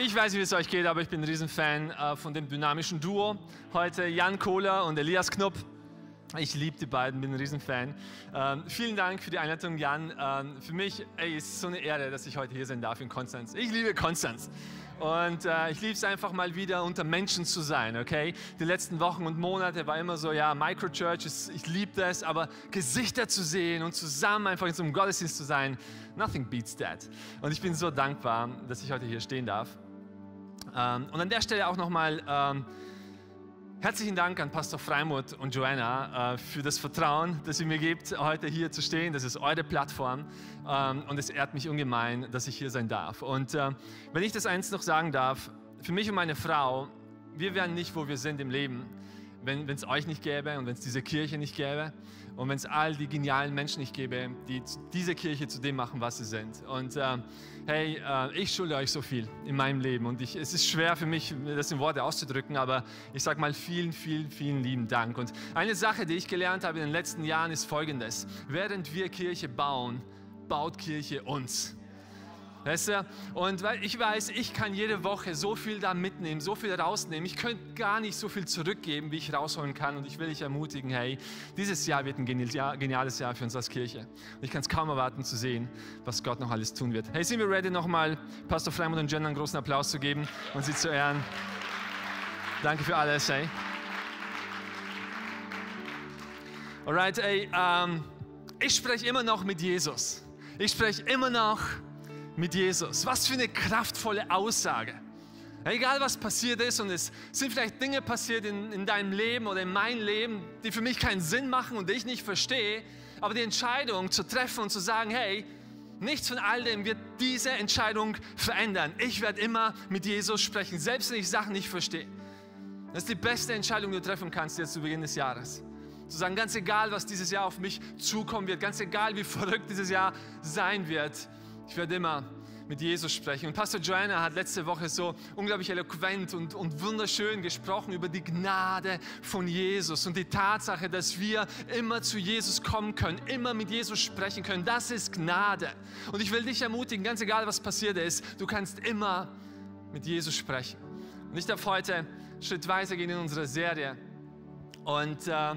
ich weiß nicht, wie es euch geht, aber ich bin ein Riesenfan äh, von dem dynamischen Duo. Heute Jan Kohler und Elias Knupp. Ich liebe die beiden, bin ein Riesenfan. Ähm, vielen Dank für die Einleitung, Jan. Ähm, für mich ey, ist es so eine Ehre, dass ich heute hier sein darf in Konstanz. Ich liebe Konstanz. Und äh, ich liebe es einfach mal wieder unter Menschen zu sein, okay? Die letzten Wochen und Monate war immer so, ja, Microchurch, ich liebe das, aber Gesichter zu sehen und zusammen einfach in so einem Gottesdienst zu sein, nothing beats that. Und ich bin so dankbar, dass ich heute hier stehen darf. Ähm, und an der Stelle auch nochmal ähm, Herzlichen Dank an Pastor Freimuth und Joanna äh, für das Vertrauen, das ihr mir gebt, heute hier zu stehen. Das ist eure Plattform ähm, und es ehrt mich ungemein, dass ich hier sein darf. Und äh, wenn ich das eins noch sagen darf, für mich und meine Frau, wir wären nicht, wo wir sind im Leben, wenn es euch nicht gäbe und wenn es diese Kirche nicht gäbe und wenn es all die genialen Menschen nicht gäbe, die diese Kirche zu dem machen, was sie sind. Und äh, hey, äh, ich schulde euch so viel in meinem Leben und ich, es ist schwer für mich, das in Worte auszudrücken, aber ich sage mal vielen, vielen, vielen lieben Dank. Und eine Sache, die ich gelernt habe in den letzten Jahren, ist folgendes. Während wir Kirche bauen, baut Kirche uns. Weißt du? Und weil ich weiß, ich kann jede Woche so viel da mitnehmen, so viel rausnehmen. Ich könnte gar nicht so viel zurückgeben, wie ich rausholen kann. Und ich will dich ermutigen, hey, dieses Jahr wird ein geniales Jahr für uns als Kirche. Und ich kann es kaum erwarten zu sehen, was Gott noch alles tun wird. Hey, sind wir ready, nochmal Pastor Freimund und Jen einen großen Applaus zu geben und sie zu ehren? Danke für alles, hey. Alright, ey, ähm, ich spreche immer noch mit Jesus. Ich spreche immer noch mit Jesus. Was für eine kraftvolle Aussage. Egal was passiert ist und es sind vielleicht Dinge passiert in, in deinem Leben oder in meinem Leben, die für mich keinen Sinn machen und die ich nicht verstehe, aber die Entscheidung zu treffen und zu sagen, hey, nichts von all dem wird diese Entscheidung verändern. Ich werde immer mit Jesus sprechen, selbst wenn ich Sachen nicht verstehe. Das ist die beste Entscheidung, die du treffen kannst jetzt zu Beginn des Jahres. Zu sagen, ganz egal, was dieses Jahr auf mich zukommen wird, ganz egal, wie verrückt dieses Jahr sein wird, ich werde immer mit Jesus sprechen. Und Pastor Joanna hat letzte Woche so unglaublich eloquent und, und wunderschön gesprochen über die Gnade von Jesus und die Tatsache, dass wir immer zu Jesus kommen können, immer mit Jesus sprechen können. Das ist Gnade. Und ich will dich ermutigen, ganz egal was passiert ist, du kannst immer mit Jesus sprechen. Und ich darf heute schrittweise gehen in unsere Serie. Und, äh,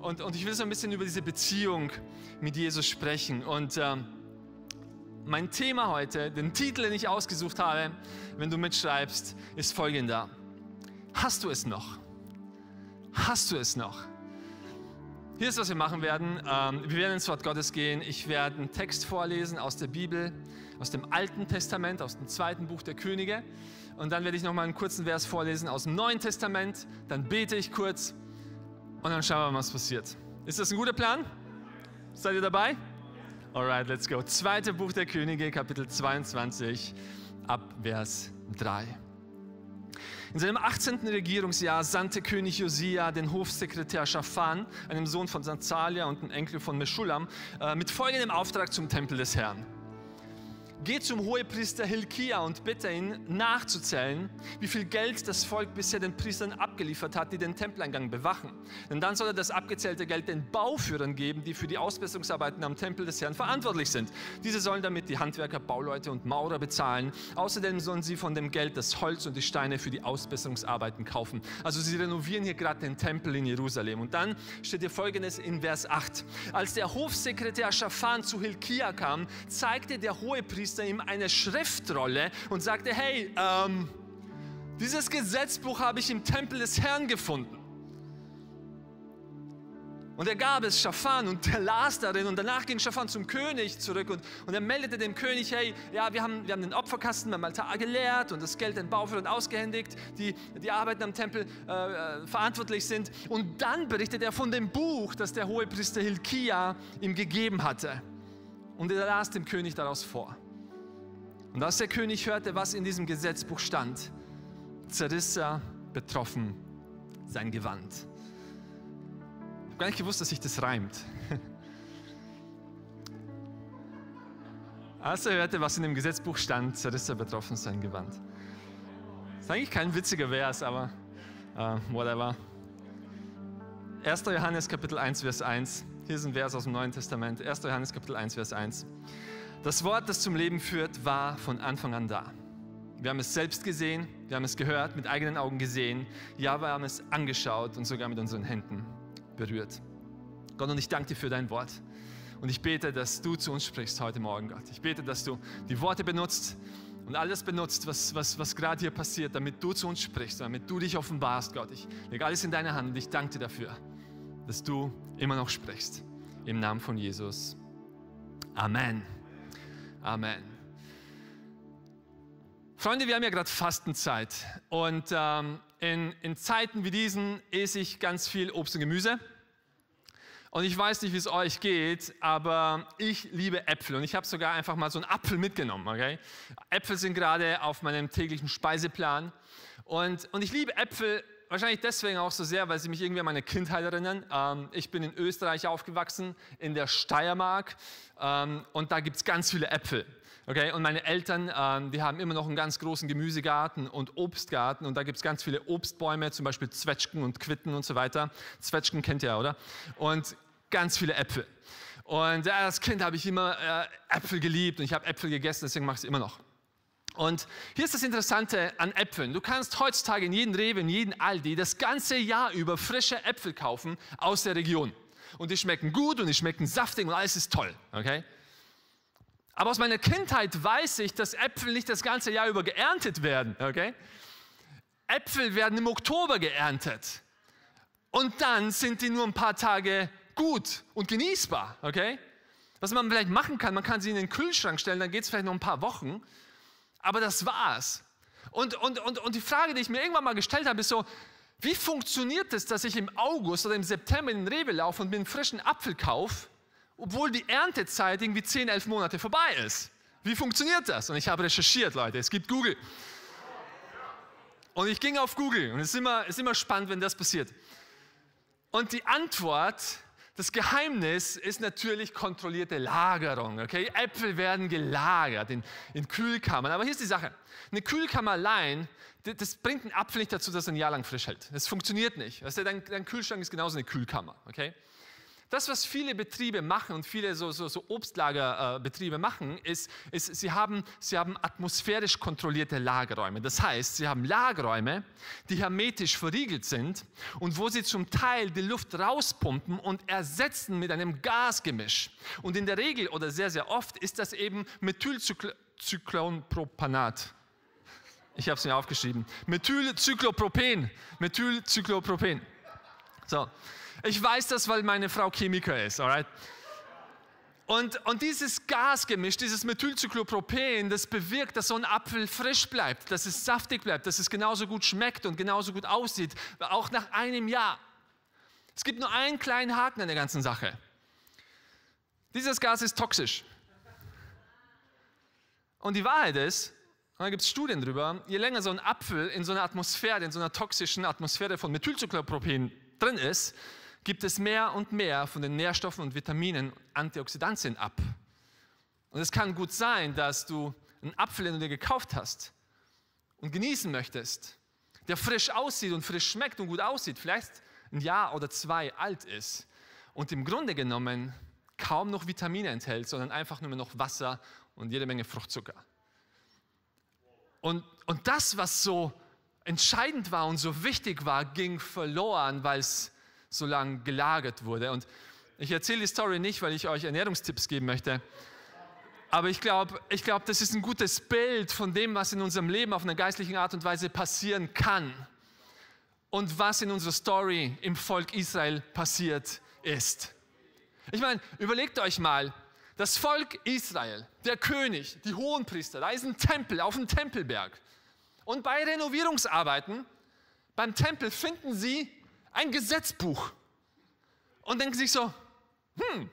und, und ich will so ein bisschen über diese Beziehung mit Jesus sprechen. Und äh, mein Thema heute, den Titel, den ich ausgesucht habe, wenn du mitschreibst, ist folgender. Hast du es noch? Hast du es noch? Hier ist, was wir machen werden. Ähm, wir werden ins Wort Gottes gehen. Ich werde einen Text vorlesen aus der Bibel, aus dem Alten Testament, aus dem zweiten Buch der Könige. Und dann werde ich nochmal einen kurzen Vers vorlesen aus dem Neuen Testament. Dann bete ich kurz und dann schauen wir mal, was passiert. Ist das ein guter Plan? Seid ihr dabei? Alright, let's go. Zweite Buch der Könige, Kapitel 22, ab Vers 3. In seinem 18. Regierungsjahr sandte König Josia den Hofsekretär Schafan, einem Sohn von Sanzalia und einem Enkel von Meschulam, äh, mit folgendem Auftrag zum Tempel des Herrn. Geh zum Hohepriester Hilkia und bitte ihn nachzuzählen, wie viel Geld das Volk bisher den Priestern abgeliefert hat, die den Tempeleingang bewachen. Denn dann soll er das abgezählte Geld den Bauführern geben, die für die Ausbesserungsarbeiten am Tempel des Herrn verantwortlich sind. Diese sollen damit die Handwerker, Bauleute und Maurer bezahlen. Außerdem sollen sie von dem Geld das Holz und die Steine für die Ausbesserungsarbeiten kaufen. Also sie renovieren hier gerade den Tempel in Jerusalem. Und dann steht hier folgendes in Vers 8. Als der Hofsekretär Schafan zu Hilkia kam, zeigte der Hohepriester Priester ihm eine Schriftrolle und sagte, hey, ähm, dieses Gesetzbuch habe ich im Tempel des Herrn gefunden. Und er gab es Schafan und der las darin und danach ging Schafan zum König zurück und, und er meldete dem König, hey, ja, wir haben, wir haben den Opferkasten beim Altar geleert und das Geld den Bauführern ausgehändigt, die die Arbeiten am Tempel äh, äh, verantwortlich sind. Und dann berichtet er von dem Buch, das der Hohepriester Hilkia ihm gegeben hatte. Und er las dem König daraus vor. Und als der König hörte, was in diesem Gesetzbuch stand, zerriss er betroffen sein Gewand. Ich habe gar nicht gewusst, dass sich das reimt. Als er hörte, was in dem Gesetzbuch stand, zerriss er betroffen sein Gewand. Das ist eigentlich kein witziger Vers, aber uh, whatever. 1. Johannes Kapitel 1, Vers 1. Hier ist ein Vers aus dem Neuen Testament. 1. Johannes Kapitel 1, Vers 1. Das Wort, das zum Leben führt, war von Anfang an da. Wir haben es selbst gesehen, wir haben es gehört, mit eigenen Augen gesehen. Ja, wir haben es angeschaut und sogar mit unseren Händen berührt. Gott, und ich danke dir für dein Wort. Und ich bete, dass du zu uns sprichst heute Morgen, Gott. Ich bete, dass du die Worte benutzt und alles benutzt, was, was, was gerade hier passiert, damit du zu uns sprichst, damit du dich offenbarst, Gott. Ich lege alles in deine Hand und ich danke dir dafür, dass du immer noch sprichst. Im Namen von Jesus. Amen. Amen. Freunde, wir haben ja gerade Fastenzeit und ähm, in, in Zeiten wie diesen esse ich ganz viel Obst und Gemüse. Und ich weiß nicht, wie es euch geht, aber ich liebe Äpfel und ich habe sogar einfach mal so einen Apfel mitgenommen. Okay? Äpfel sind gerade auf meinem täglichen Speiseplan und, und ich liebe Äpfel wahrscheinlich deswegen auch so sehr, weil sie mich irgendwie an meine Kindheit erinnern. Ähm, ich bin in Österreich aufgewachsen, in der Steiermark ähm, und da gibt es ganz viele Äpfel. Okay, und meine Eltern, ähm, die haben immer noch einen ganz großen Gemüsegarten und Obstgarten und da gibt es ganz viele Obstbäume, zum Beispiel Zwetschgen und Quitten und so weiter. Zwetschgen kennt ihr, oder? Und ganz viele Äpfel. Und äh, als Kind habe ich immer äh, Äpfel geliebt und ich habe Äpfel gegessen, deswegen mache ich es immer noch. Und hier ist das Interessante an Äpfeln. Du kannst heutzutage in jedem Rewe, in jedem Aldi das ganze Jahr über frische Äpfel kaufen aus der Region. Und die schmecken gut und die schmecken saftig und alles ist toll. Okay? Aber aus meiner Kindheit weiß ich, dass Äpfel nicht das ganze Jahr über geerntet werden. Okay? Äpfel werden im Oktober geerntet. Und dann sind die nur ein paar Tage gut und genießbar. Okay? Was man vielleicht machen kann, man kann sie in den Kühlschrank stellen, dann geht es vielleicht noch ein paar Wochen. Aber das war's. Und, und, und, und die Frage, die ich mir irgendwann mal gestellt habe, ist so, wie funktioniert es, dass ich im August oder im September in den Rewe laufe und mir einen frischen Apfel kaufe obwohl die Erntezeit irgendwie 10, 11 Monate vorbei ist. Wie funktioniert das? Und ich habe recherchiert, Leute. Es gibt Google. Und ich ging auf Google und es ist immer, ist immer spannend, wenn das passiert. Und die Antwort, das Geheimnis ist natürlich kontrollierte Lagerung. Okay? Äpfel werden gelagert in, in Kühlkammern. Aber hier ist die Sache. Eine Kühlkammer allein, das bringt einen Apfel nicht dazu, dass er ein Jahr lang frisch hält. Das funktioniert nicht. Du, dein, dein Kühlschrank ist genauso eine Kühlkammer. Okay? Das, was viele Betriebe machen und viele so, so, so Obstlagerbetriebe äh, machen, ist, ist sie, haben, sie haben atmosphärisch kontrollierte Lagerräume. Das heißt, sie haben Lagerräume, die hermetisch verriegelt sind und wo sie zum Teil die Luft rauspumpen und ersetzen mit einem Gasgemisch. Und in der Regel oder sehr, sehr oft ist das eben Methylcyclonpropanat. Ich habe es mir aufgeschrieben. Methylcyclopropen. Methylcyclopropen. So. Ich weiß das, weil meine Frau Chemiker ist, alright? Und, und dieses Gasgemisch, dieses Methylcyclopropen, das bewirkt, dass so ein Apfel frisch bleibt, dass es saftig bleibt, dass es genauso gut schmeckt und genauso gut aussieht, auch nach einem Jahr. Es gibt nur einen kleinen Haken an der ganzen Sache. Dieses Gas ist toxisch. Und die Wahrheit ist, und da gibt es Studien drüber, je länger so ein Apfel in so einer Atmosphäre, in so einer toxischen Atmosphäre von Methylcyclopropen drin ist, gibt es mehr und mehr von den Nährstoffen und Vitaminen Antioxidantien ab. Und es kann gut sein, dass du einen Apfel, den du dir gekauft hast und genießen möchtest, der frisch aussieht und frisch schmeckt und gut aussieht, vielleicht ein Jahr oder zwei alt ist und im Grunde genommen kaum noch Vitamine enthält, sondern einfach nur noch Wasser und jede Menge Fruchtzucker. Und, und das, was so entscheidend war und so wichtig war, ging verloren, weil es so lange gelagert wurde. Und ich erzähle die Story nicht, weil ich euch Ernährungstipps geben möchte. Aber ich glaube, ich glaub, das ist ein gutes Bild von dem, was in unserem Leben auf eine geistliche Art und Weise passieren kann. Und was in unserer Story im Volk Israel passiert ist. Ich meine, überlegt euch mal, das Volk Israel, der König, die Hohenpriester, da ist ein Tempel auf dem Tempelberg. Und bei Renovierungsarbeiten beim Tempel finden sie ein Gesetzbuch und denken sich so, hm,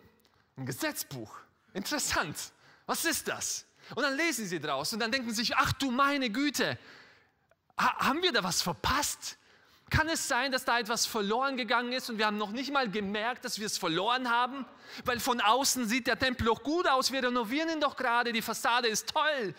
ein Gesetzbuch, interessant, was ist das? Und dann lesen sie draus und dann denken sich, ach du meine Güte, ha haben wir da was verpasst? Kann es sein, dass da etwas verloren gegangen ist und wir haben noch nicht mal gemerkt, dass wir es verloren haben? Weil von außen sieht der Tempel auch gut aus, wir renovieren ihn doch gerade, die Fassade ist toll.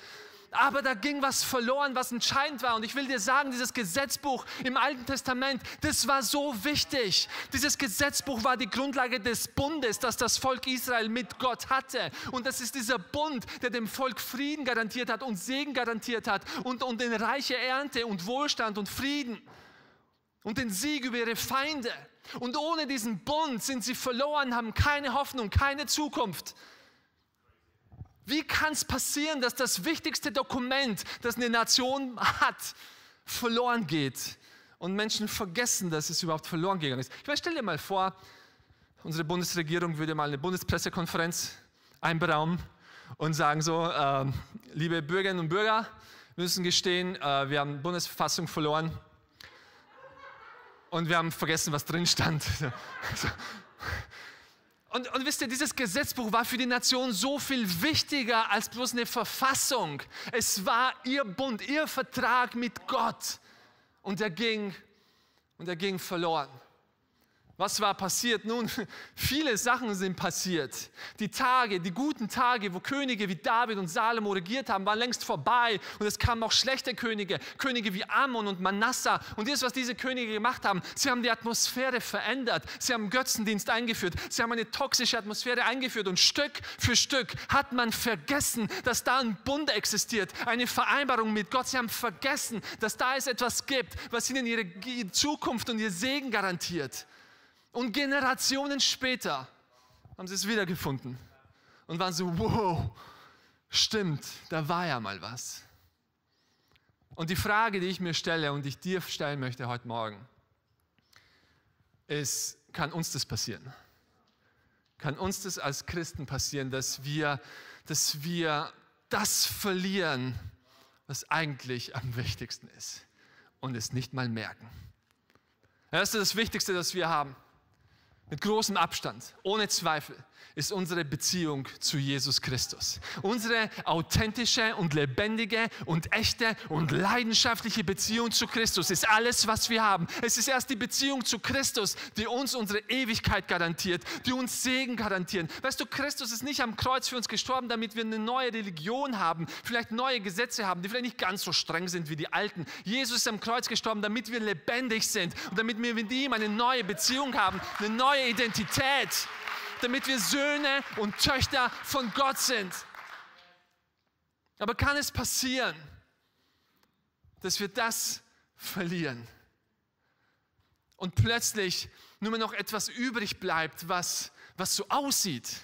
Aber da ging was verloren, was entscheidend war. Und ich will dir sagen, dieses Gesetzbuch im Alten Testament, das war so wichtig. Dieses Gesetzbuch war die Grundlage des Bundes, das das Volk Israel mit Gott hatte. Und das ist dieser Bund, der dem Volk Frieden garantiert hat und Segen garantiert hat und, und eine reiche Ernte und Wohlstand und Frieden und den Sieg über ihre Feinde. Und ohne diesen Bund sind sie verloren, haben keine Hoffnung, keine Zukunft. Wie kann es passieren, dass das wichtigste Dokument, das eine Nation hat, verloren geht und Menschen vergessen, dass es überhaupt verloren gegangen ist? Ich meine, stell dir mal vor, unsere Bundesregierung würde mal eine Bundespressekonferenz einberaumen und sagen so, äh, liebe Bürgerinnen und Bürger, wir müssen gestehen, äh, wir haben Bundesverfassung verloren und wir haben vergessen, was drin stand. Und, und, wisst ihr, dieses Gesetzbuch war für die Nation so viel wichtiger als bloß eine Verfassung. Es war ihr Bund, ihr Vertrag mit Gott. Und er ging, und er ging verloren. Was war passiert? Nun, viele Sachen sind passiert. Die Tage, die guten Tage, wo Könige wie David und Salomo regiert haben, waren längst vorbei. Und es kamen auch schlechte Könige, Könige wie Ammon und Manasseh. Und das, was diese Könige gemacht haben, sie haben die Atmosphäre verändert. Sie haben Götzendienst eingeführt. Sie haben eine toxische Atmosphäre eingeführt. Und Stück für Stück hat man vergessen, dass da ein Bund existiert, eine Vereinbarung mit Gott. Sie haben vergessen, dass da es etwas gibt, was ihnen ihre Zukunft und ihr Segen garantiert. Und Generationen später haben sie es wiedergefunden und waren so, wow, stimmt, da war ja mal was. Und die Frage, die ich mir stelle und ich dir stellen möchte heute Morgen, ist, kann uns das passieren? Kann uns das als Christen passieren, dass wir, dass wir das verlieren, was eigentlich am wichtigsten ist und es nicht mal merken? Das ist das Wichtigste, das wir haben mit großem Abstand, ohne Zweifel, ist unsere Beziehung zu Jesus Christus. Unsere authentische und lebendige und echte und leidenschaftliche Beziehung zu Christus ist alles, was wir haben. Es ist erst die Beziehung zu Christus, die uns unsere Ewigkeit garantiert, die uns Segen garantieren. Weißt du, Christus ist nicht am Kreuz für uns gestorben, damit wir eine neue Religion haben, vielleicht neue Gesetze haben, die vielleicht nicht ganz so streng sind wie die alten. Jesus ist am Kreuz gestorben, damit wir lebendig sind und damit wir mit ihm eine neue Beziehung haben, eine neue Identität damit wir Söhne und Töchter von Gott sind. Aber kann es passieren, dass wir das verlieren und plötzlich nur mehr noch etwas übrig bleibt, was, was so aussieht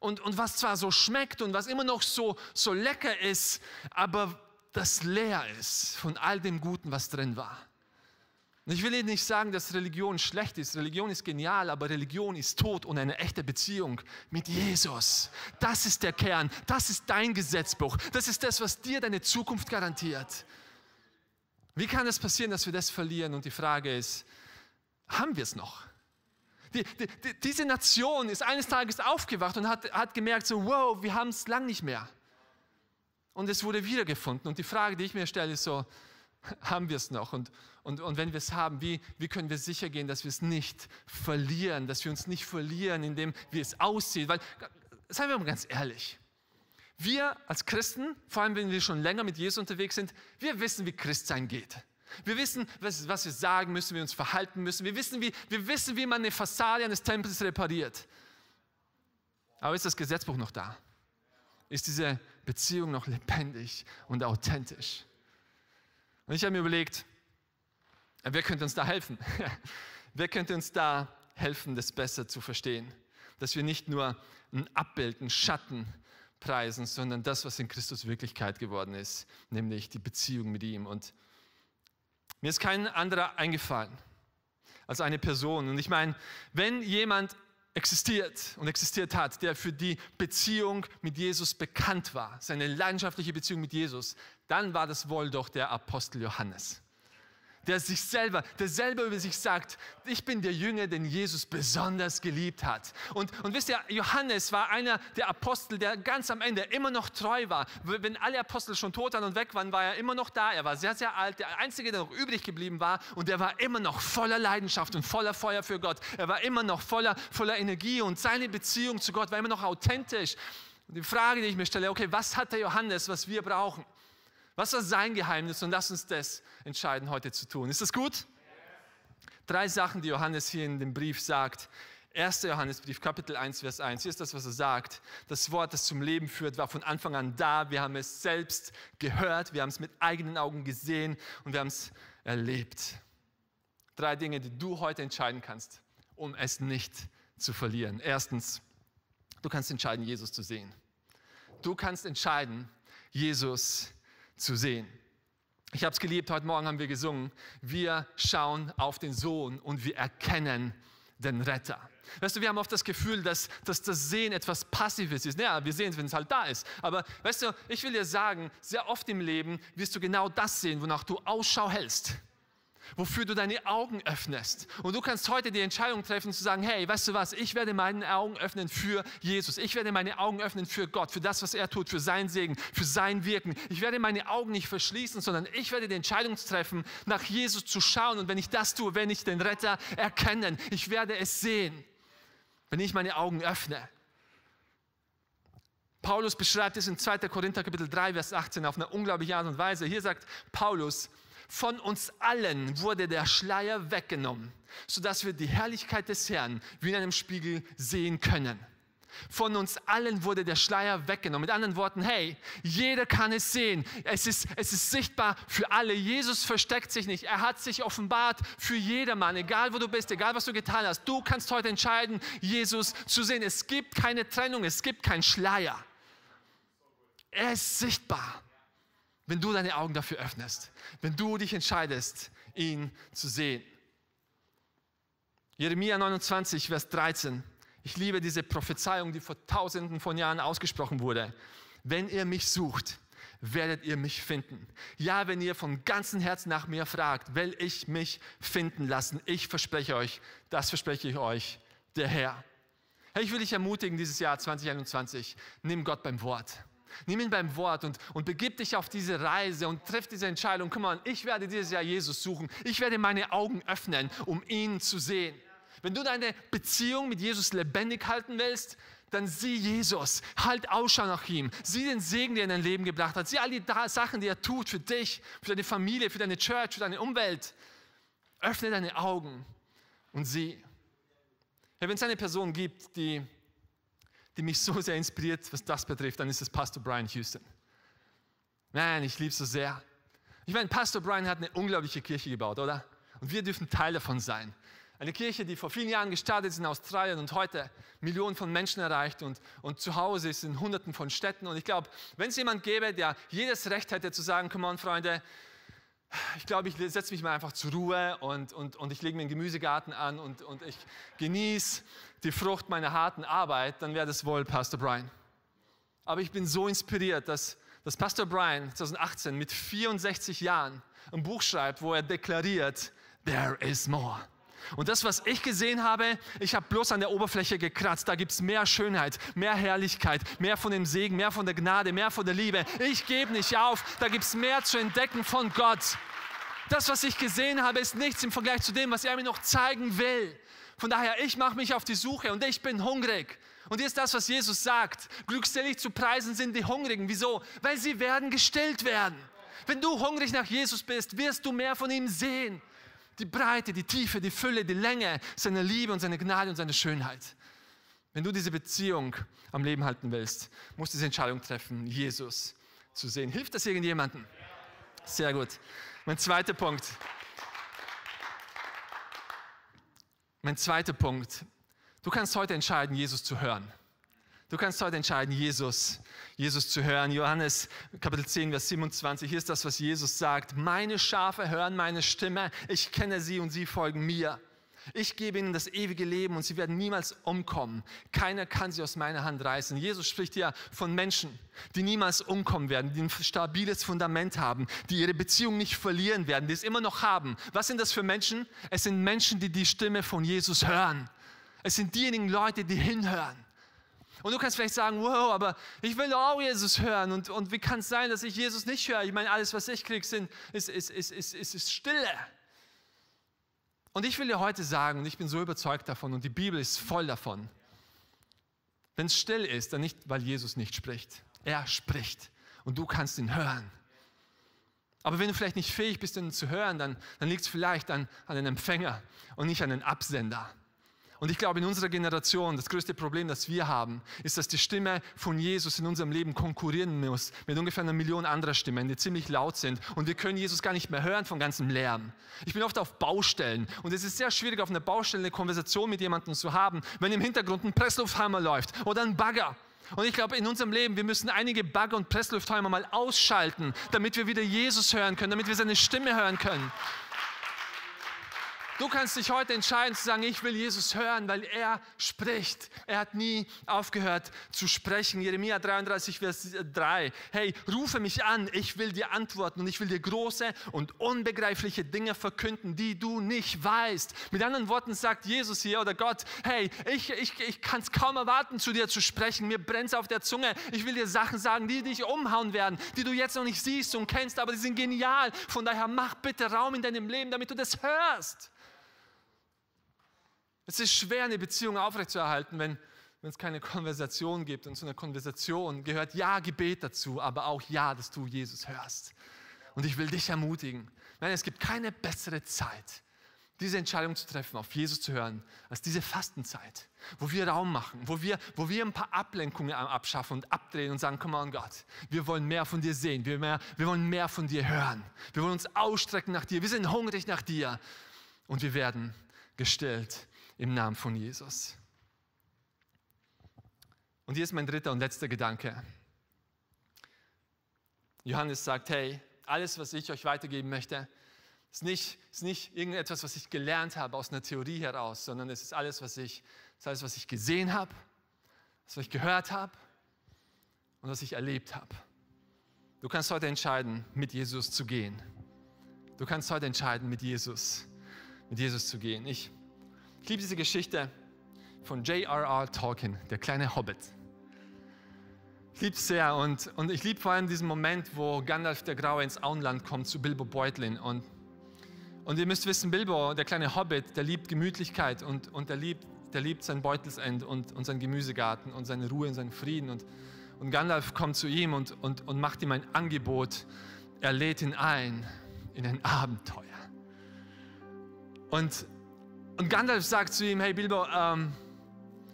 und, und was zwar so schmeckt und was immer noch so, so lecker ist, aber das leer ist von all dem Guten, was drin war. Ich will Ihnen nicht sagen, dass Religion schlecht ist. Religion ist genial, aber Religion ist tot und eine echte Beziehung mit Jesus. Das ist der Kern. Das ist dein Gesetzbuch. Das ist das, was dir deine Zukunft garantiert. Wie kann es passieren, dass wir das verlieren? Und die Frage ist, haben wir es noch? Die, die, diese Nation ist eines Tages aufgewacht und hat, hat gemerkt, so, wow, wir haben es lang nicht mehr. Und es wurde wiedergefunden. Und die Frage, die ich mir stelle, ist so, haben wir es noch? Und, und, und wenn wir es haben, wie, wie können wir sicher gehen, dass wir es nicht verlieren, dass wir uns nicht verlieren, indem wie es aussieht? Weil, seien wir mal ganz ehrlich, wir als Christen, vor allem wenn wir schon länger mit Jesus unterwegs sind, wir wissen, wie Christsein geht. Wir wissen, was, was wir sagen müssen, wie wir uns verhalten müssen. Wir wissen, wie, wir wissen, wie man eine Fassade eines Tempels repariert. Aber ist das Gesetzbuch noch da? Ist diese Beziehung noch lebendig und authentisch? Und ich habe mir überlegt, wer könnte uns da helfen? wer könnte uns da helfen, das besser zu verstehen? Dass wir nicht nur ein Abbild, einen Schatten preisen, sondern das, was in Christus Wirklichkeit geworden ist, nämlich die Beziehung mit ihm. Und mir ist kein anderer eingefallen als eine Person. Und ich meine, wenn jemand existiert und existiert hat, der für die Beziehung mit Jesus bekannt war, seine leidenschaftliche Beziehung mit Jesus, dann war das wohl doch der Apostel Johannes. Der sich selber, der selber über sich sagt, ich bin der Jünger, den Jesus besonders geliebt hat. Und, und wisst ihr, Johannes war einer der Apostel, der ganz am Ende immer noch treu war. Wenn alle Apostel schon tot waren und weg waren, war er immer noch da. Er war sehr, sehr alt, der Einzige, der noch übrig geblieben war. Und er war immer noch voller Leidenschaft und voller Feuer für Gott. Er war immer noch voller, voller Energie und seine Beziehung zu Gott war immer noch authentisch. Und die Frage, die ich mir stelle, okay, was hat der Johannes, was wir brauchen? Was war sein Geheimnis? Und lass uns das entscheiden, heute zu tun. Ist das gut? Drei Sachen, die Johannes hier in dem Brief sagt. 1. Johannesbrief, Kapitel 1, Vers 1. Hier ist das, was er sagt. Das Wort, das zum Leben führt, war von Anfang an da. Wir haben es selbst gehört, wir haben es mit eigenen Augen gesehen und wir haben es erlebt. Drei Dinge, die du heute entscheiden kannst, um es nicht zu verlieren. Erstens, du kannst entscheiden, Jesus zu sehen. Du kannst entscheiden, Jesus zu zu sehen. Ich habe es geliebt, heute Morgen haben wir gesungen, wir schauen auf den Sohn und wir erkennen den Retter. Weißt du, wir haben oft das Gefühl, dass, dass das Sehen etwas Passives ist. Ja, wir sehen es, wenn es halt da ist. Aber weißt du, ich will dir sagen, sehr oft im Leben wirst du genau das sehen, wonach du Ausschau hältst wofür du deine Augen öffnest. Und du kannst heute die Entscheidung treffen zu sagen, hey, weißt du was, ich werde meine Augen öffnen für Jesus. Ich werde meine Augen öffnen für Gott, für das, was er tut, für sein Segen, für sein Wirken. Ich werde meine Augen nicht verschließen, sondern ich werde die Entscheidung treffen, nach Jesus zu schauen. Und wenn ich das tue, wenn ich den Retter erkennen, ich werde es sehen, wenn ich meine Augen öffne. Paulus beschreibt es in 2. Korinther Kapitel 3, Vers 18 auf eine unglaubliche Art und Weise. Hier sagt Paulus, von uns allen wurde der Schleier weggenommen, sodass wir die Herrlichkeit des Herrn wie in einem Spiegel sehen können. Von uns allen wurde der Schleier weggenommen. Mit anderen Worten, hey, jeder kann es sehen. Es ist, es ist sichtbar für alle. Jesus versteckt sich nicht. Er hat sich offenbart für jedermann, egal wo du bist, egal was du getan hast. Du kannst heute entscheiden, Jesus zu sehen. Es gibt keine Trennung, es gibt keinen Schleier. Er ist sichtbar wenn du deine Augen dafür öffnest, wenn du dich entscheidest, ihn zu sehen. Jeremia 29, Vers 13. Ich liebe diese Prophezeiung, die vor tausenden von Jahren ausgesprochen wurde. Wenn ihr mich sucht, werdet ihr mich finden. Ja, wenn ihr von ganzem Herzen nach mir fragt, will ich mich finden lassen. Ich verspreche euch, das verspreche ich euch, der Herr. Hey, ich will dich ermutigen, dieses Jahr 2021, nimm Gott beim Wort. Nimm ihn beim Wort und, und begib dich auf diese Reise und triff diese Entscheidung. Komm mal, ich werde dieses Jahr Jesus suchen. Ich werde meine Augen öffnen, um ihn zu sehen. Wenn du deine Beziehung mit Jesus lebendig halten willst, dann sieh Jesus, halt Ausschau nach ihm, sieh den Segen, den er in dein Leben gebracht hat, sieh all die Sachen, die er tut für dich, für deine Familie, für deine Church, für deine Umwelt. Öffne deine Augen und sieh. Ja, Wenn es eine Person gibt, die die mich so sehr inspiriert, was das betrifft, dann ist es Pastor Brian Houston. Nein, ich liebe so sehr. Ich meine, Pastor Brian hat eine unglaubliche Kirche gebaut, oder? Und wir dürfen Teil davon sein. Eine Kirche, die vor vielen Jahren gestartet ist in Australien und heute Millionen von Menschen erreicht und, und zu Hause ist in Hunderten von Städten. Und ich glaube, wenn es jemand gäbe, der jedes Recht hätte zu sagen, come on, Freunde, ich glaube, ich setze mich mal einfach zur Ruhe und, und, und ich lege mir einen Gemüsegarten an und, und ich genieße die Frucht meiner harten Arbeit, dann wäre das wohl Pastor Brian. Aber ich bin so inspiriert, dass, dass Pastor Brian 2018 mit 64 Jahren ein Buch schreibt, wo er deklariert, there is more. Und das, was ich gesehen habe, ich habe bloß an der Oberfläche gekratzt. Da gibt es mehr Schönheit, mehr Herrlichkeit, mehr von dem Segen, mehr von der Gnade, mehr von der Liebe. Ich gebe nicht auf. Da gibt es mehr zu entdecken von Gott. Das, was ich gesehen habe, ist nichts im Vergleich zu dem, was er mir noch zeigen will. Von daher, ich mache mich auf die Suche und ich bin hungrig. Und hier ist das, was Jesus sagt. Glückselig zu preisen sind die Hungrigen. Wieso? Weil sie werden gestillt werden. Wenn du hungrig nach Jesus bist, wirst du mehr von ihm sehen. Die Breite, die Tiefe, die Fülle, die Länge seiner Liebe und seine Gnade und seine Schönheit. Wenn du diese Beziehung am Leben halten willst, musst du diese Entscheidung treffen, Jesus zu sehen. Hilft das irgendjemandem? Sehr gut. Mein zweiter Punkt. Mein zweiter Punkt. Du kannst heute entscheiden, Jesus zu hören. Du kannst heute entscheiden, Jesus, Jesus zu hören. Johannes Kapitel 10, Vers 27, hier ist das, was Jesus sagt. Meine Schafe hören meine Stimme, ich kenne sie und sie folgen mir. Ich gebe ihnen das ewige Leben und sie werden niemals umkommen. Keiner kann sie aus meiner Hand reißen. Jesus spricht ja von Menschen, die niemals umkommen werden, die ein stabiles Fundament haben, die ihre Beziehung nicht verlieren werden, die es immer noch haben. Was sind das für Menschen? Es sind Menschen, die die Stimme von Jesus hören. Es sind diejenigen Leute, die hinhören. Und du kannst vielleicht sagen, wow, aber ich will auch Jesus hören. Und, und wie kann es sein, dass ich Jesus nicht höre? Ich meine, alles, was ich kriege, ist, ist, ist, ist, ist, ist Stille. Und ich will dir heute sagen, und ich bin so überzeugt davon, und die Bibel ist voll davon, wenn es still ist, dann nicht, weil Jesus nicht spricht. Er spricht und du kannst ihn hören. Aber wenn du vielleicht nicht fähig bist, ihn zu hören, dann, dann liegt es vielleicht an, an den Empfänger und nicht an den Absender. Und ich glaube, in unserer Generation, das größte Problem, das wir haben, ist, dass die Stimme von Jesus in unserem Leben konkurrieren muss mit ungefähr einer Million anderer Stimmen, die ziemlich laut sind. Und wir können Jesus gar nicht mehr hören von ganzem Lärm. Ich bin oft auf Baustellen und es ist sehr schwierig, auf einer Baustelle eine Konversation mit jemandem zu haben, wenn im Hintergrund ein Presslufthammer läuft oder ein Bagger. Und ich glaube, in unserem Leben, wir müssen einige Bagger und Pressluftheimer mal ausschalten, damit wir wieder Jesus hören können, damit wir seine Stimme hören können. Du kannst dich heute entscheiden zu sagen, ich will Jesus hören, weil er spricht. Er hat nie aufgehört zu sprechen. Jeremia 33, Vers 3. Hey, rufe mich an, ich will dir antworten und ich will dir große und unbegreifliche Dinge verkünden, die du nicht weißt. Mit anderen Worten sagt Jesus hier oder Gott, hey, ich, ich, ich kann es kaum erwarten, zu dir zu sprechen. Mir brennt es auf der Zunge. Ich will dir Sachen sagen, die dich umhauen werden, die du jetzt noch nicht siehst und kennst, aber die sind genial. Von daher mach bitte Raum in deinem Leben, damit du das hörst. Es ist schwer, eine Beziehung aufrechtzuerhalten, wenn, wenn es keine Konversation gibt. Und zu einer Konversation gehört ja Gebet dazu, aber auch ja, dass du Jesus hörst. Und ich will dich ermutigen. Nein, es gibt keine bessere Zeit, diese Entscheidung zu treffen, auf Jesus zu hören, als diese Fastenzeit, wo wir Raum machen, wo wir, wo wir ein paar Ablenkungen abschaffen und abdrehen und sagen, komm on Gott, wir wollen mehr von dir sehen, wir, mehr, wir wollen mehr von dir hören, wir wollen uns ausstrecken nach dir, wir sind hungrig nach dir und wir werden gestillt im Namen von Jesus. Und hier ist mein dritter und letzter Gedanke. Johannes sagt, hey, alles, was ich euch weitergeben möchte, ist nicht, ist nicht irgendetwas, was ich gelernt habe aus einer Theorie heraus, sondern es ist alles, was ich, ist alles, was ich gesehen habe, was ich gehört habe und was ich erlebt habe. Du kannst heute entscheiden, mit Jesus zu gehen. Du kannst heute entscheiden, mit Jesus, mit Jesus zu gehen. Ich ich liebe diese Geschichte von J.R.R. Tolkien, der kleine Hobbit. Ich liebe es sehr und, und ich liebe vor allem diesen Moment, wo Gandalf der Graue ins Auenland kommt zu Bilbo Beutlin. Und, und ihr müsst wissen, Bilbo, der kleine Hobbit, der liebt Gemütlichkeit und, und der, liebt, der liebt sein Beutelsend und, und seinen Gemüsegarten und seine Ruhe und seinen Frieden. Und, und Gandalf kommt zu ihm und, und, und macht ihm ein Angebot. Er lädt ihn ein in ein Abenteuer. Und und Gandalf sagt zu ihm, hey Bilbo, ähm,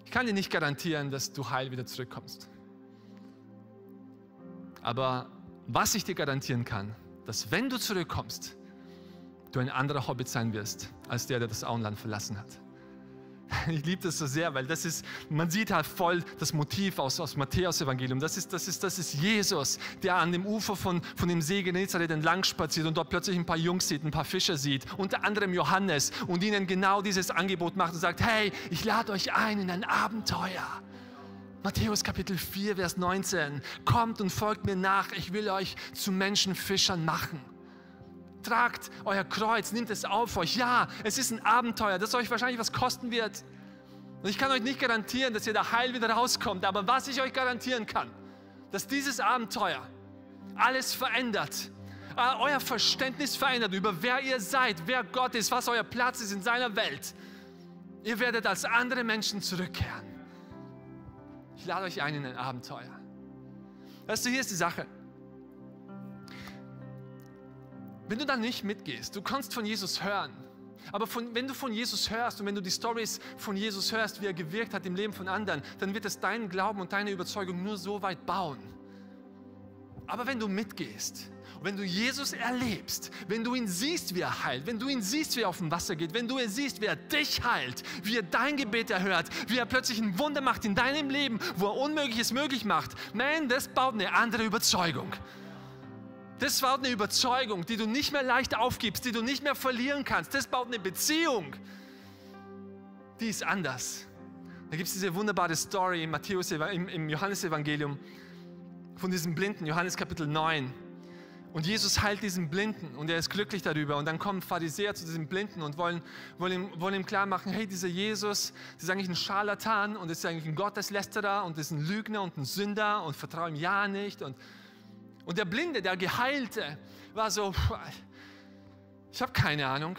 ich kann dir nicht garantieren, dass du heil wieder zurückkommst. Aber was ich dir garantieren kann, dass wenn du zurückkommst, du ein anderer Hobbit sein wirst, als der, der das Auenland verlassen hat. Ich liebe das so sehr, weil das ist, man sieht halt voll das Motiv aus, aus Matthäus Evangelium. Das ist, das, ist, das ist Jesus, der an dem Ufer von, von dem See Genezareth entlang spaziert und dort plötzlich ein paar Jungs sieht, ein paar Fischer sieht, unter anderem Johannes und ihnen genau dieses Angebot macht und sagt, hey, ich lade euch ein in ein Abenteuer. Matthäus Kapitel 4, Vers 19. Kommt und folgt mir nach, ich will euch zu Menschenfischern machen tragt euer Kreuz, nehmt es auf euch. Ja, es ist ein Abenteuer, das euch wahrscheinlich was kosten wird. Und ich kann euch nicht garantieren, dass ihr da heil wieder rauskommt, aber was ich euch garantieren kann, dass dieses Abenteuer alles verändert, äh, euer Verständnis verändert über wer ihr seid, wer Gott ist, was euer Platz ist in seiner Welt. Ihr werdet als andere Menschen zurückkehren. Ich lade euch ein in ein Abenteuer. Weißt du, hier ist die Sache. Wenn du dann nicht mitgehst, du kannst von Jesus hören. Aber von, wenn du von Jesus hörst und wenn du die Stories von Jesus hörst, wie er gewirkt hat im Leben von anderen, dann wird es deinen Glauben und deine Überzeugung nur so weit bauen. Aber wenn du mitgehst, wenn du Jesus erlebst, wenn du ihn siehst, wie er heilt, wenn du ihn siehst, wie er auf dem Wasser geht, wenn du ihn siehst, wie er dich heilt, wie er dein Gebet erhört, wie er plötzlich ein Wunder macht in deinem Leben, wo er Unmögliches möglich macht, man, das baut eine andere Überzeugung. Das baut eine Überzeugung, die du nicht mehr leicht aufgibst, die du nicht mehr verlieren kannst. Das baut eine Beziehung. die ist anders. Da gibt es diese wunderbare Story im, Matthäus, im, im Johannesevangelium von diesem Blinden, Johannes Kapitel 9. Und Jesus heilt diesen Blinden und er ist glücklich darüber. Und dann kommen Pharisäer zu diesem Blinden und wollen, wollen, ihm, wollen ihm klar machen, hey, dieser Jesus, das ist eigentlich ein Scharlatan und ist eigentlich ein Gotteslästerer und ist ein Lügner und ein Sünder und vertraue ihm ja nicht. Und, und der Blinde, der Geheilte, war so, ich habe keine Ahnung.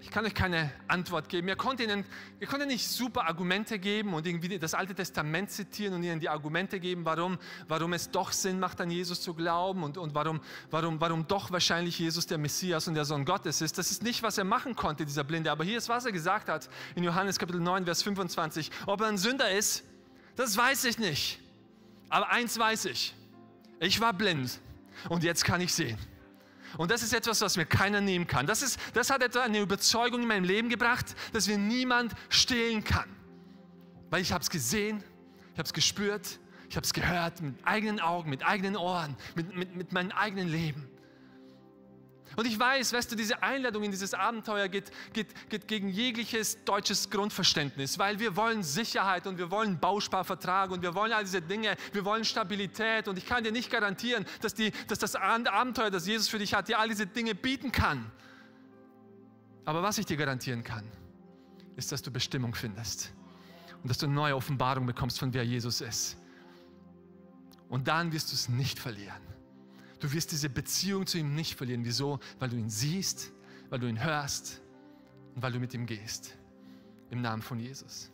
Ich kann euch keine Antwort geben. Er konnte, ihnen, er konnte nicht super Argumente geben und irgendwie das Alte Testament zitieren und ihnen die Argumente geben, warum, warum es doch Sinn macht, an Jesus zu glauben und, und warum, warum, warum doch wahrscheinlich Jesus der Messias und der Sohn Gottes ist. Das ist nicht, was er machen konnte, dieser Blinde. Aber hier ist, was er gesagt hat in Johannes Kapitel 9, Vers 25. Ob er ein Sünder ist, das weiß ich nicht. Aber eins weiß ich. Ich war blind und jetzt kann ich sehen. Und das ist etwas, was mir keiner nehmen kann. Das, ist, das hat etwa eine Überzeugung in meinem Leben gebracht, dass mir niemand stehlen kann. Weil ich habe es gesehen, ich habe es gespürt, ich habe es gehört mit eigenen Augen, mit eigenen Ohren, mit, mit, mit meinem eigenen Leben. Und ich weiß, weißt du, diese Einladung in dieses Abenteuer geht, geht, geht gegen jegliches deutsches Grundverständnis, weil wir wollen Sicherheit und wir wollen Bausparvertrag und wir wollen all diese Dinge, wir wollen Stabilität und ich kann dir nicht garantieren, dass, die, dass das Abenteuer, das Jesus für dich hat, dir all diese Dinge bieten kann. Aber was ich dir garantieren kann, ist, dass du Bestimmung findest und dass du eine neue Offenbarung bekommst, von wer Jesus ist. Und dann wirst du es nicht verlieren. Du wirst diese Beziehung zu ihm nicht verlieren. Wieso? Weil du ihn siehst, weil du ihn hörst und weil du mit ihm gehst. Im Namen von Jesus.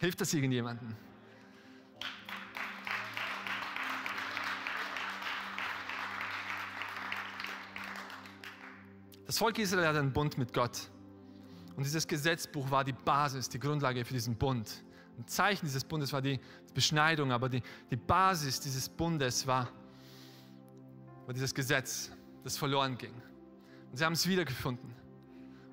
Hilft das irgendjemandem? Das Volk Israel hat einen Bund mit Gott. Und dieses Gesetzbuch war die Basis, die Grundlage für diesen Bund. Ein Zeichen dieses Bundes war die Beschneidung, aber die, die Basis dieses Bundes war war dieses Gesetz, das verloren ging. Und sie haben es wiedergefunden.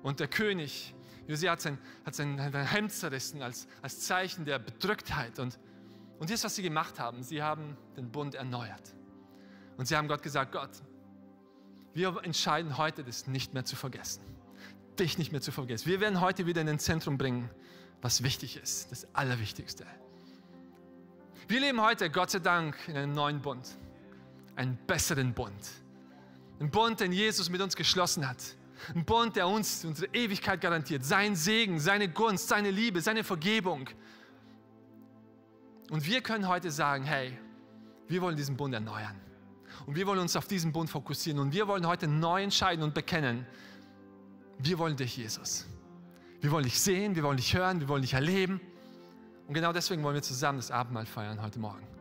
Und der König, Josia hat sein, hat sein, Hemd zerrissen als, als Zeichen der Bedrücktheit. Und, und das, was sie gemacht haben, sie haben den Bund erneuert. Und sie haben Gott gesagt, Gott, wir entscheiden heute, das nicht mehr zu vergessen. Dich nicht mehr zu vergessen. Wir werden heute wieder in den Zentrum bringen, was wichtig ist, das Allerwichtigste. Wir leben heute, Gott sei Dank, in einem neuen Bund einen besseren Bund. Ein Bund, den Jesus mit uns geschlossen hat. Ein Bund, der uns unsere Ewigkeit garantiert. Sein Segen, seine Gunst, seine Liebe, seine Vergebung. Und wir können heute sagen, hey, wir wollen diesen Bund erneuern. Und wir wollen uns auf diesen Bund fokussieren. Und wir wollen heute neu entscheiden und bekennen, wir wollen dich, Jesus. Wir wollen dich sehen, wir wollen dich hören, wir wollen dich erleben. Und genau deswegen wollen wir zusammen das Abendmahl feiern heute Morgen.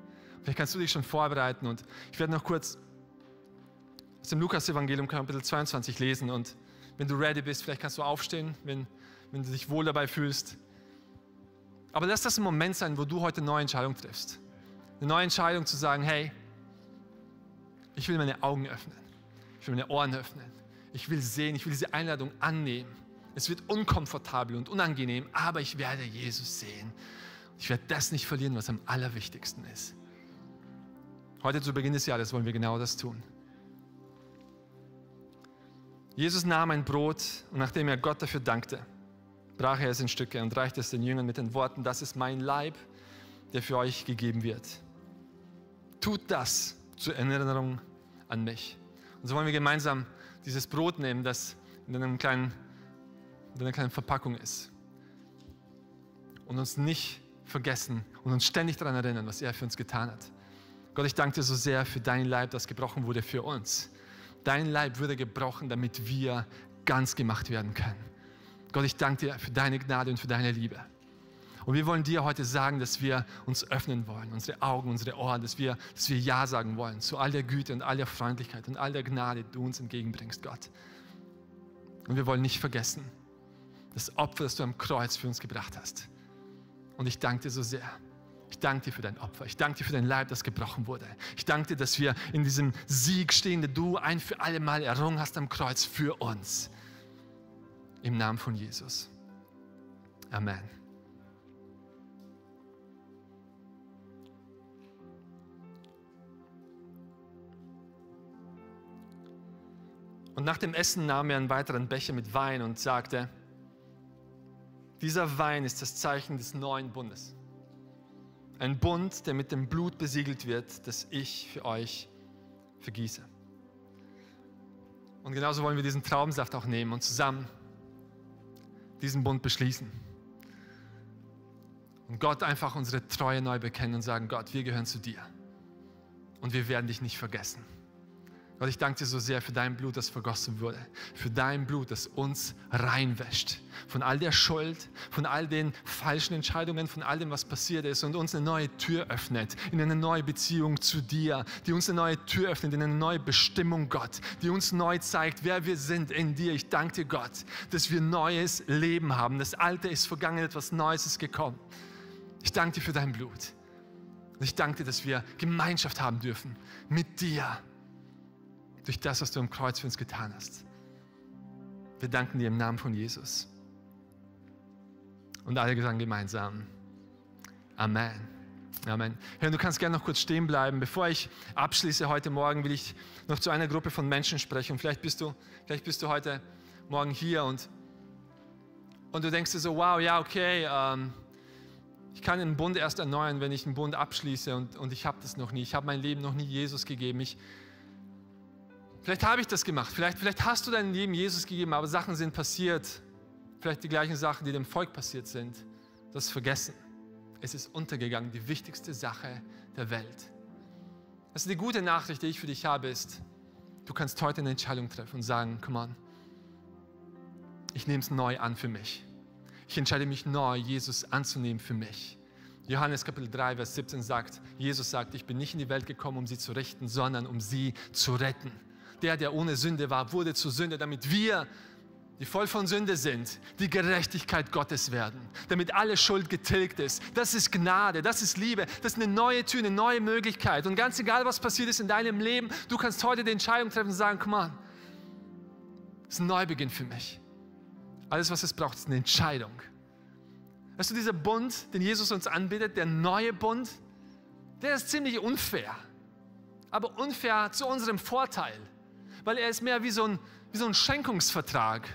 Vielleicht kannst du dich schon vorbereiten und ich werde noch kurz aus dem Lukas-Evangelium Kapitel 22 lesen und wenn du ready bist, vielleicht kannst du aufstehen, wenn, wenn du dich wohl dabei fühlst. Aber lass das ein Moment sein, wo du heute eine neue Entscheidung triffst. Eine neue Entscheidung zu sagen, hey, ich will meine Augen öffnen. Ich will meine Ohren öffnen. Ich will sehen, ich will diese Einladung annehmen. Es wird unkomfortabel und unangenehm, aber ich werde Jesus sehen. Ich werde das nicht verlieren, was am allerwichtigsten ist. Heute zu Beginn des Jahres wollen wir genau das tun. Jesus nahm ein Brot und nachdem er Gott dafür dankte, brach er es in Stücke und reichte es den Jüngern mit den Worten, das ist mein Leib, der für euch gegeben wird. Tut das zur Erinnerung an mich. Und so wollen wir gemeinsam dieses Brot nehmen, das in, einem kleinen, in einer kleinen Verpackung ist. Und uns nicht vergessen und uns ständig daran erinnern, was er für uns getan hat. Gott, ich danke dir so sehr für dein Leib, das gebrochen wurde für uns. Dein Leib wurde gebrochen, damit wir ganz gemacht werden können. Gott, ich danke dir für deine Gnade und für deine Liebe. Und wir wollen dir heute sagen, dass wir uns öffnen wollen, unsere Augen, unsere Ohren, dass wir, dass wir Ja sagen wollen zu all der Güte und all der Freundlichkeit und all der Gnade, die du uns entgegenbringst, Gott. Und wir wollen nicht vergessen, das Opfer, das du am Kreuz für uns gebracht hast. Und ich danke dir so sehr ich danke dir für dein Opfer. Ich danke dir für dein Leib, das gebrochen wurde. Ich danke dir, dass wir in diesem Sieg stehen, den du ein für alle Mal errungen hast am Kreuz für uns. Im Namen von Jesus. Amen. Und nach dem Essen nahm er einen weiteren Becher mit Wein und sagte, Dieser Wein ist das Zeichen des neuen Bundes. Ein Bund, der mit dem Blut besiegelt wird, das ich für euch vergieße. Und genauso wollen wir diesen Traubensaft auch nehmen und zusammen diesen Bund beschließen. Und Gott einfach unsere Treue neu bekennen und sagen, Gott, wir gehören zu dir. Und wir werden dich nicht vergessen. Gott, ich danke dir so sehr für dein Blut, das vergossen wurde. Für dein Blut, das uns reinwäscht. Von all der Schuld, von all den falschen Entscheidungen, von all dem, was passiert ist und uns eine neue Tür öffnet in eine neue Beziehung zu dir, die uns eine neue Tür öffnet in eine neue Bestimmung, Gott, die uns neu zeigt, wer wir sind in dir. Ich danke dir, Gott, dass wir neues Leben haben. Das Alte ist vergangen, etwas Neues ist gekommen. Ich danke dir für dein Blut. Und ich danke dir, dass wir Gemeinschaft haben dürfen mit dir durch das, was du am Kreuz für uns getan hast. Wir danken dir im Namen von Jesus. Und alle sagen gemeinsam. Amen. Amen. Herr, du kannst gerne noch kurz stehen bleiben. Bevor ich abschließe heute Morgen, will ich noch zu einer Gruppe von Menschen sprechen. Vielleicht bist du, vielleicht bist du heute Morgen hier und, und du denkst dir so, wow, ja, okay, ähm, ich kann einen Bund erst erneuern, wenn ich einen Bund abschließe und, und ich habe das noch nie. Ich habe mein Leben noch nie Jesus gegeben. Ich, Vielleicht habe ich das gemacht. Vielleicht, vielleicht hast du dein Leben Jesus gegeben, aber Sachen sind passiert. Vielleicht die gleichen Sachen, die dem Volk passiert sind. Das vergessen. Es ist untergegangen, die wichtigste Sache der Welt. Also die gute Nachricht, die ich für dich habe, ist, du kannst heute eine Entscheidung treffen und sagen, come on, ich nehme es neu an für mich. Ich entscheide mich neu, Jesus anzunehmen für mich. Johannes Kapitel 3, Vers 17 sagt, Jesus sagt, ich bin nicht in die Welt gekommen, um sie zu richten, sondern um sie zu retten der, der ohne Sünde war, wurde zu Sünde, damit wir, die voll von Sünde sind, die Gerechtigkeit Gottes werden, damit alle Schuld getilgt ist. Das ist Gnade, das ist Liebe, das ist eine neue Tür, eine neue Möglichkeit. Und ganz egal, was passiert ist in deinem Leben, du kannst heute die Entscheidung treffen und sagen, komm on, das ist ein Neubeginn für mich. Alles, was es braucht, ist eine Entscheidung. Weißt du, dieser Bund, den Jesus uns anbietet, der neue Bund, der ist ziemlich unfair. Aber unfair zu unserem Vorteil weil er ist mehr wie so ein, wie so ein Schenkungsvertrag.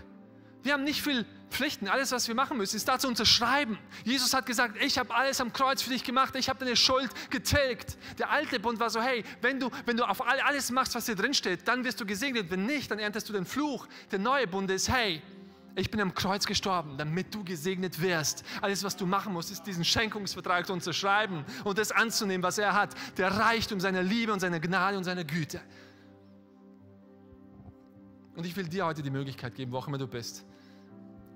Wir haben nicht viel Pflichten. Alles, was wir machen müssen, ist da zu unterschreiben. Jesus hat gesagt, ich habe alles am Kreuz für dich gemacht, ich habe deine Schuld getilgt. Der alte Bund war so, hey, wenn du, wenn du auf alles machst, was hier drin steht, dann wirst du gesegnet. Wenn nicht, dann erntest du den Fluch. Der neue Bund ist, hey, ich bin am Kreuz gestorben, damit du gesegnet wirst. Alles, was du machen musst, ist diesen Schenkungsvertrag zu unterschreiben und das anzunehmen, was er hat. Der Reichtum seiner Liebe und seiner Gnade und seiner Güte. Und ich will dir heute die Möglichkeit geben, wo auch immer du bist.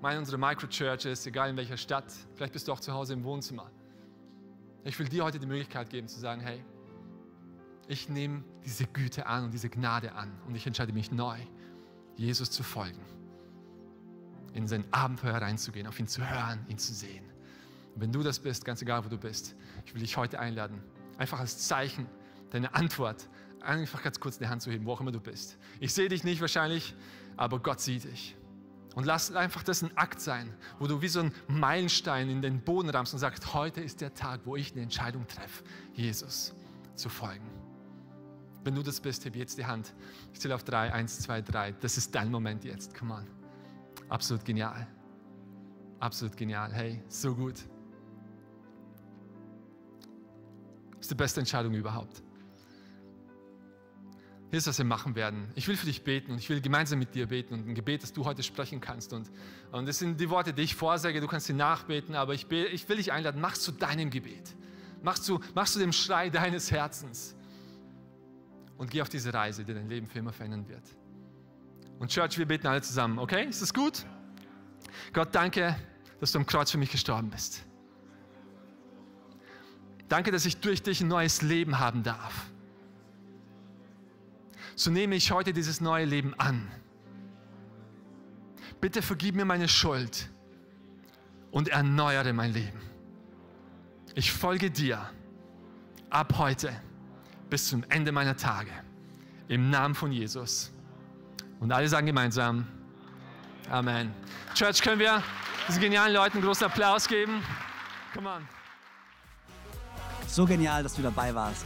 Meine unsere Microchurches, egal in welcher Stadt, vielleicht bist du auch zu Hause im Wohnzimmer. Ich will dir heute die Möglichkeit geben zu sagen, hey, ich nehme diese Güte an und diese Gnade an und ich entscheide mich neu, Jesus zu folgen, in sein Abenteuer reinzugehen, auf ihn zu hören, ihn zu sehen. Und wenn du das bist, ganz egal wo du bist, ich will dich heute einladen, einfach als Zeichen deine Antwort einfach ganz kurz die Hand zu heben, wo auch immer du bist. Ich sehe dich nicht wahrscheinlich, aber Gott sieht dich. Und lass einfach das ein Akt sein, wo du wie so ein Meilenstein in den Boden rammst und sagst, heute ist der Tag, wo ich eine Entscheidung treffe, Jesus zu folgen. Wenn du das bist, heb jetzt die Hand. Ich zähle auf drei, eins, zwei, drei. Das ist dein Moment jetzt. Come on. Absolut genial. Absolut genial. Hey, so gut. Das ist die beste Entscheidung überhaupt. Hier ist, was wir machen werden. Ich will für dich beten und ich will gemeinsam mit dir beten und ein Gebet, das du heute sprechen kannst. Und, und das sind die Worte, die ich vorsage, du kannst sie nachbeten, aber ich, ich will dich einladen, mach zu deinem Gebet. Mach zu, mach zu dem Schrei deines Herzens. Und geh auf diese Reise, die dein Leben für immer verändern wird. Und Church, wir beten alle zusammen, okay? Ist das gut? Gott, danke, dass du am Kreuz für mich gestorben bist. Danke, dass ich durch dich ein neues Leben haben darf so nehme ich heute dieses neue Leben an. Bitte vergib mir meine Schuld und erneuere mein Leben. Ich folge dir ab heute bis zum Ende meiner Tage. Im Namen von Jesus. Und alle sagen gemeinsam Amen. Church, können wir diesen genialen Leuten einen großen Applaus geben? Come on. So genial, dass du dabei warst.